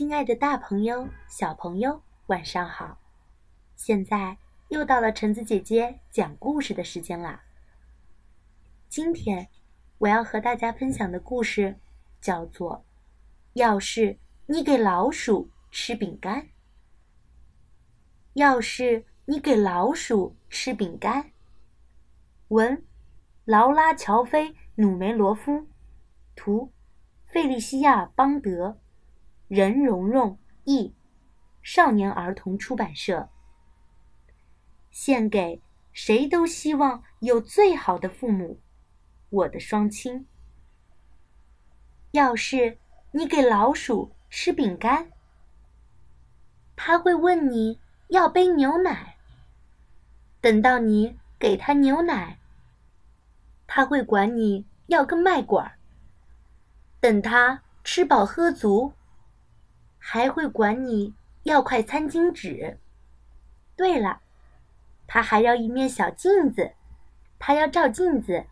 亲爱的，大朋友、小朋友，晚上好！现在又到了橙子姐姐讲故事的时间啦。今天我要和大家分享的故事叫做《要是你给老鼠吃饼干》。要是你给老鼠吃饼干，文：劳拉·乔菲·努梅罗夫，图：费利西亚·邦德。任蓉蓉译，少年儿童出版社。献给谁都希望有最好的父母，我的双亲。要是你给老鼠吃饼干，他会问你要杯牛奶。等到你给他牛奶，他会管你要根麦管儿。等他吃饱喝足。还会管你要块餐巾纸。对了，他还要一面小镜子，他要照镜子，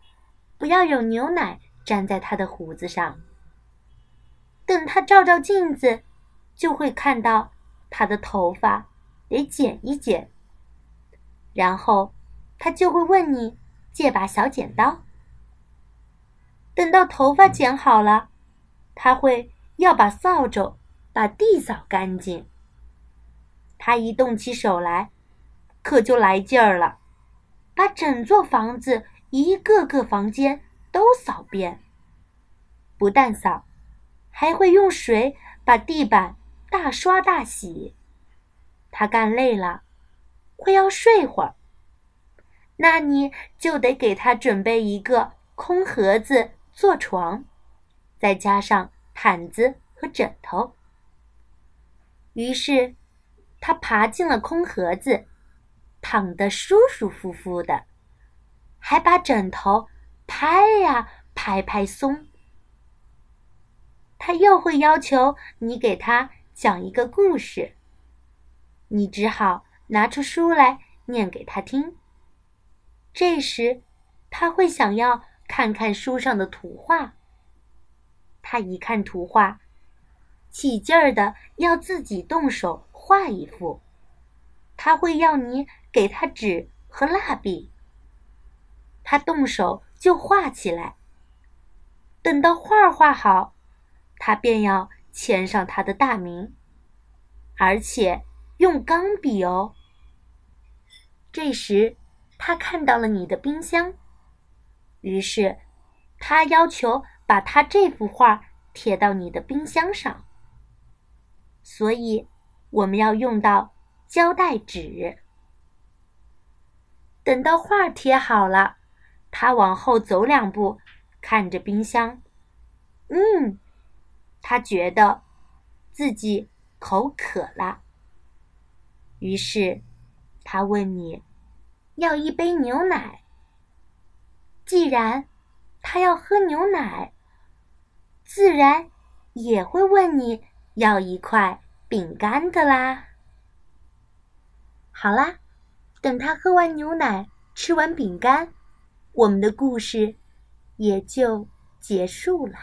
不要有牛奶粘在他的胡子上。等他照照镜子，就会看到他的头发得剪一剪。然后他就会问你借把小剪刀。等到头发剪好了，他会要把扫帚。把地扫干净。他一动起手来，可就来劲儿了，把整座房子一个个房间都扫遍。不但扫，还会用水把地板大刷大洗。他干累了，会要睡会儿。那你就得给他准备一个空盒子做床，再加上毯子和枕头。于是，他爬进了空盒子，躺得舒舒服服的，还把枕头拍呀拍拍松。他又会要求你给他讲一个故事，你只好拿出书来念给他听。这时，他会想要看看书上的图画。他一看图画。起劲儿的要自己动手画一幅，他会要你给他纸和蜡笔。他动手就画起来。等到画画好，他便要签上他的大名，而且用钢笔哦。这时，他看到了你的冰箱，于是他要求把他这幅画贴到你的冰箱上。所以，我们要用到胶带纸。等到画贴好了，他往后走两步，看着冰箱，嗯，他觉得自己口渴了。于是，他问你要一杯牛奶。既然他要喝牛奶，自然也会问你。要一块饼干的啦！好啦，等他喝完牛奶，吃完饼干，我们的故事也就结束了。